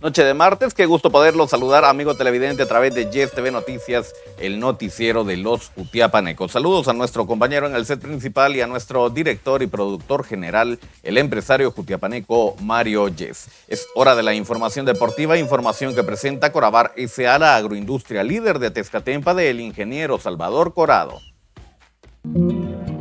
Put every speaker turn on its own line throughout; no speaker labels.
Noche de martes, qué gusto poderlo saludar, amigo televidente, a través de Yes TV Noticias, el noticiero de los Utiapanecos. Saludos a nuestro compañero en el set principal y a nuestro director y productor general, el empresario jutiapaneco Mario Yes. Es hora de la información deportiva, información que presenta Corabar S.A., la agroindustria líder de Tezcatempa del ingeniero Salvador Corado.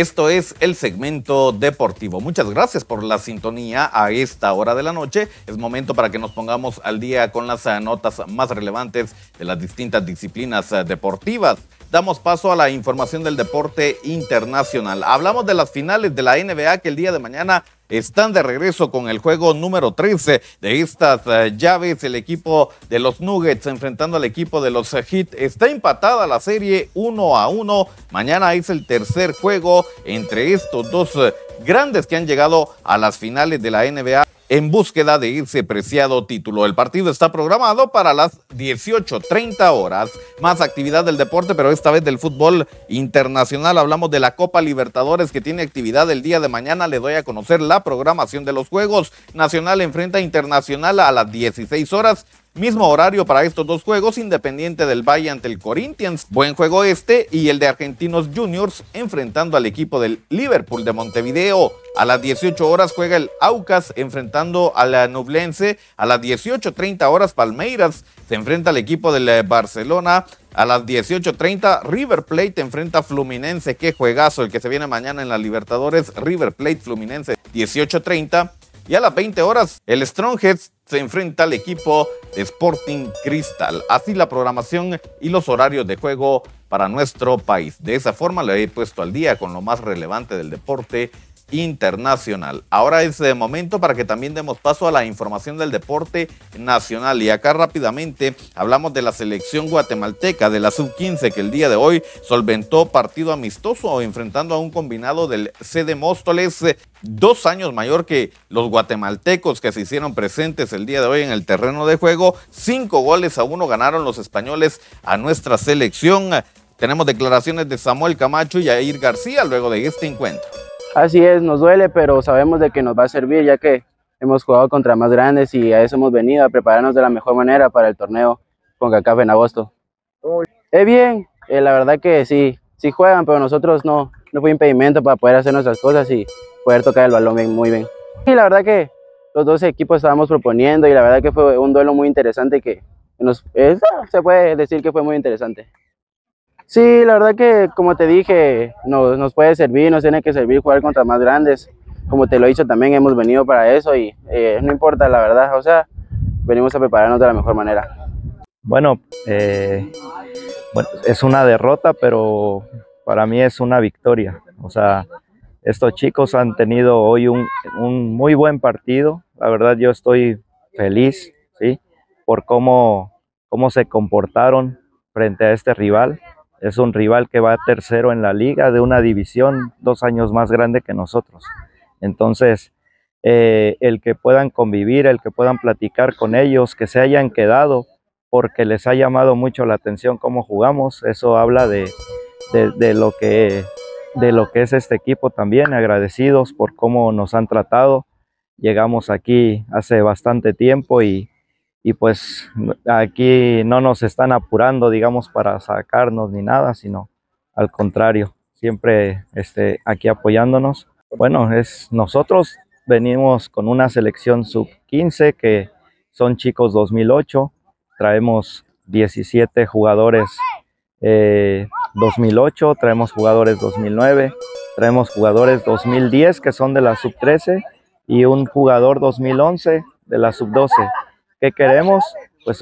Esto es el segmento deportivo. Muchas gracias por la sintonía a esta hora de la noche. Es momento para que nos pongamos al día con las eh, notas más relevantes de las distintas disciplinas eh, deportivas damos paso a la información del deporte internacional. Hablamos de las finales de la NBA que el día de mañana están de regreso con el juego número 13 de estas eh, llaves. El equipo de los Nuggets enfrentando al equipo de los Heat. Está empatada la serie 1 a 1. Mañana es el tercer juego entre estos dos eh, grandes que han llegado a las finales de la NBA en búsqueda de ese preciado título. El partido está programado para las 18.30 horas. Más actividad del deporte, pero esta vez del fútbol internacional. Hablamos de la Copa Libertadores que tiene actividad el día de mañana. Le doy a conocer la programación de los Juegos. Nacional enfrenta Internacional a las 16 horas. Mismo horario para estos dos juegos, Independiente del Valle ante el Corinthians. Buen juego este y el de Argentinos Juniors enfrentando al equipo del Liverpool de Montevideo. A las 18 horas juega el Aucas enfrentando a la Nublense. A las 18.30 horas Palmeiras se enfrenta al equipo del eh, Barcelona. A las 18.30 River Plate enfrenta a Fluminense. Qué juegazo el que se viene mañana en la Libertadores. River Plate Fluminense 18.30. Y a las 20 horas, el Strongheads se enfrenta al equipo de Sporting Cristal. Así la programación y los horarios de juego para nuestro país. De esa forma le he puesto al día con lo más relevante del deporte internacional. Ahora es de momento para que también demos paso a la información del deporte nacional. Y acá rápidamente hablamos de la selección guatemalteca de la sub-15 que el día de hoy solventó partido amistoso enfrentando a un combinado del CD Móstoles, dos años mayor que los guatemaltecos que se hicieron presentes el día de hoy en el terreno de juego. Cinco goles a uno ganaron los españoles a nuestra selección. Tenemos declaraciones de Samuel Camacho y Jair García luego de este encuentro.
Así es, nos duele, pero sabemos de que nos va a servir ya que hemos jugado contra más grandes y a eso hemos venido, a prepararnos de la mejor manera para el torneo con CACAF en agosto. Es bien, eh, la verdad que sí, sí juegan, pero nosotros no, no fue impedimento para poder hacer nuestras cosas y poder tocar el balón bien, muy bien. Y la verdad que los dos equipos estábamos proponiendo y la verdad que fue un duelo muy interesante que nos, se puede decir que fue muy interesante. Sí, la verdad que como te dije, nos, nos puede servir, nos tiene que servir jugar contra más grandes. Como te lo he dicho también, hemos venido para eso y eh, no importa la verdad, o sea, venimos a prepararnos de la mejor manera.
Bueno, eh, bueno, es una derrota, pero para mí es una victoria. O sea, estos chicos han tenido hoy un, un muy buen partido. La verdad yo estoy feliz, ¿sí? Por cómo, cómo se comportaron frente a este rival. Es un rival que va tercero en la liga de una división dos años más grande que nosotros. Entonces, eh, el que puedan convivir, el que puedan platicar con ellos, que se hayan quedado porque les ha llamado mucho la atención cómo jugamos, eso habla de, de, lo, que, de lo que es este equipo también, agradecidos por cómo nos han tratado. Llegamos aquí hace bastante tiempo y, y pues aquí no nos están apurando, digamos, para sacarnos ni nada, sino al contrario, siempre este, aquí apoyándonos. Bueno, es nosotros venimos con una selección sub 15 que son chicos 2008, traemos 17 jugadores 2008, eh, traemos jugadores 2009, traemos jugadores 2010 que son de la sub 13 y un jugador 2011 de la sub 12 ¿Qué queremos? Pues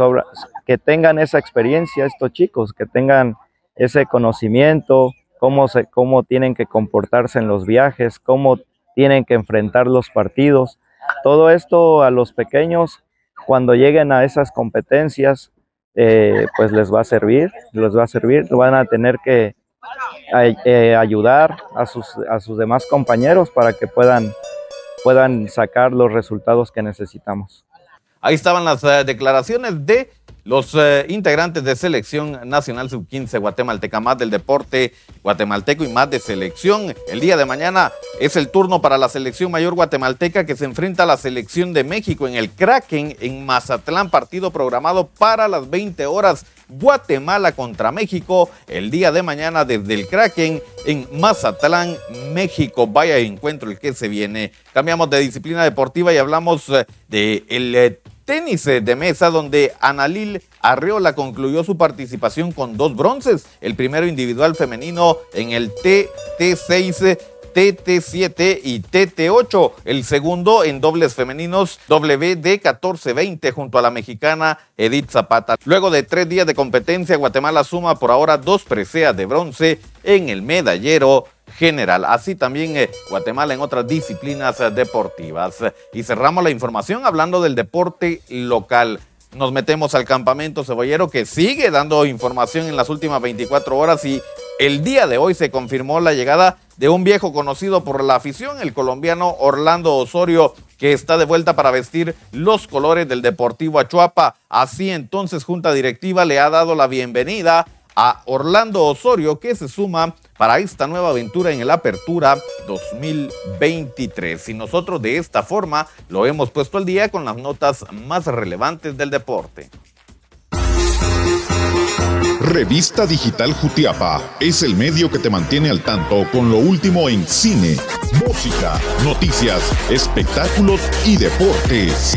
que tengan esa experiencia estos chicos, que tengan ese conocimiento, cómo, se, cómo tienen que comportarse en los viajes, cómo tienen que enfrentar los partidos. Todo esto a los pequeños, cuando lleguen a esas competencias, eh, pues les va a servir, les va a servir, van a tener que eh, ayudar a sus, a sus demás compañeros para que puedan, puedan sacar los resultados que necesitamos.
Ahí estaban las eh, declaraciones de los eh, integrantes de Selección Nacional Sub-15 Guatemalteca, más del deporte guatemalteco y más de selección. El día de mañana es el turno para la selección mayor guatemalteca que se enfrenta a la selección de México en el Kraken en Mazatlán, partido programado para las 20 horas. Guatemala contra México el día de mañana desde el Kraken en Mazatlán, México. Vaya encuentro el que se viene. Cambiamos de disciplina deportiva y hablamos eh, de el tenis de mesa donde Analil Arreola concluyó su participación con dos bronces, el primero individual femenino en el TT6 TT7 y TT8. El segundo en dobles femeninos WD1420 junto a la mexicana Edith Zapata. Luego de tres días de competencia, Guatemala suma por ahora dos preseas de bronce en el medallero general. Así también eh, Guatemala en otras disciplinas eh, deportivas. Y cerramos la información hablando del deporte local. Nos metemos al campamento cebollero que sigue dando información en las últimas 24 horas y el día de hoy se confirmó la llegada de un viejo conocido por la afición, el colombiano Orlando Osorio, que está de vuelta para vestir los colores del Deportivo Achuapa. Así entonces Junta Directiva le ha dado la bienvenida a Orlando Osorio que se suma para esta nueva aventura en el Apertura 2023. Y nosotros de esta forma lo hemos puesto al día con las notas más relevantes del deporte.
Revista Digital Jutiapa es el medio que te mantiene al tanto con lo último en cine, música, noticias, espectáculos y deportes.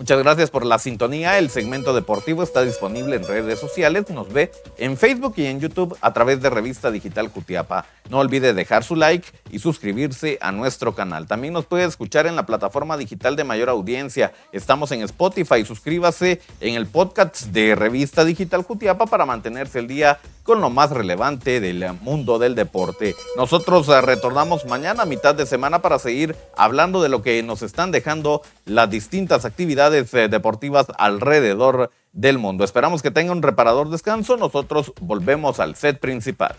Muchas gracias por la sintonía. El segmento deportivo está disponible en redes sociales. Nos ve en Facebook y en YouTube a través de Revista Digital Cutiapa. No olvide dejar su like y suscribirse a nuestro canal. También nos puede escuchar en la plataforma digital de mayor audiencia. Estamos en Spotify. Suscríbase en el podcast de Revista Digital Cutiapa para mantenerse el día con lo más relevante del mundo del deporte. Nosotros eh, retornamos mañana a mitad de semana para seguir hablando de lo que nos están dejando las distintas actividades eh, deportivas alrededor del mundo. Esperamos que tenga un reparador descanso. Nosotros volvemos al set principal.